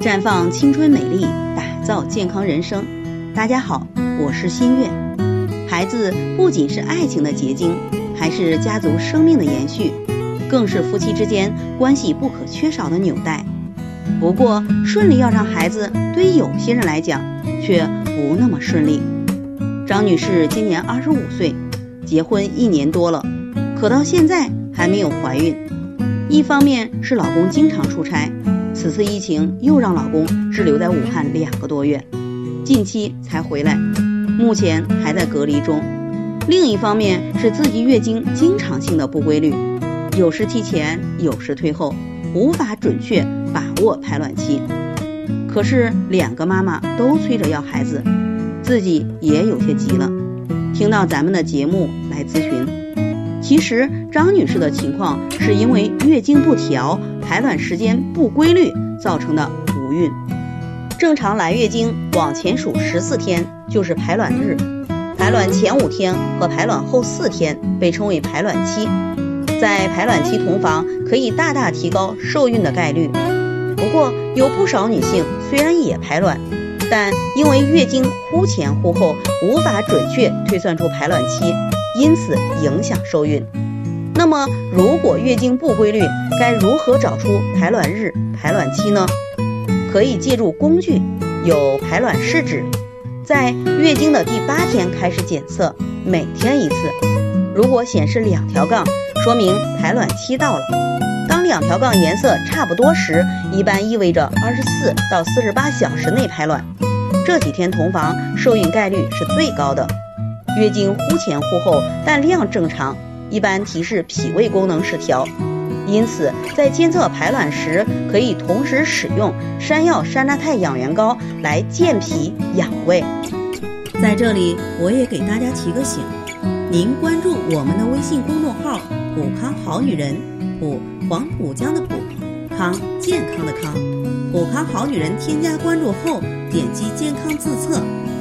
绽放青春美丽，打造健康人生。大家好，我是新月。孩子不仅是爱情的结晶，还是家族生命的延续，更是夫妻之间关系不可缺少的纽带。不过，顺利要让孩子，对于有些人来讲却不那么顺利。张女士今年二十五岁，结婚一年多了，可到现在还没有怀孕。一方面是老公经常出差，此次疫情又让老公滞留在武汉两个多月，近期才回来，目前还在隔离中。另一方面是自己月经经常性的不规律，有时提前，有时退后，无法准确把握排卵期。可是两个妈妈都催着要孩子，自己也有些急了，听到咱们的节目来咨询。其实张女士的情况是因为月经不调、排卵时间不规律造成的不孕。正常来月经往前数十四天就是排卵日，排卵前五天和排卵后四天被称为排卵期。在排卵期同房可以大大提高受孕的概率。不过有不少女性虽然也排卵，但因为月经忽前忽后，无法准确推算出排卵期。因此影响受孕。那么，如果月经不规律，该如何找出排卵日、排卵期呢？可以借助工具，有排卵试纸，在月经的第八天开始检测，每天一次。如果显示两条杠，说明排卵期到了。当两条杠颜色差不多时，一般意味着二十四到四十八小时内排卵。这几天同房，受孕概率是最高的。月经忽前忽后，但量正常，一般提示脾胃功能失调。因此，在监测排卵时，可以同时使用山药山楂肽养元膏来健脾养胃。在这里，我也给大家提个醒：您关注我们的微信公众号“普康好女人”，普黄浦江的浦，康健康的康，普康好女人。添加关注后，点击健康自测。